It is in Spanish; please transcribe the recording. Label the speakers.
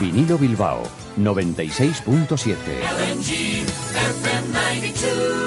Speaker 1: Vinilo Bilbao 96.7.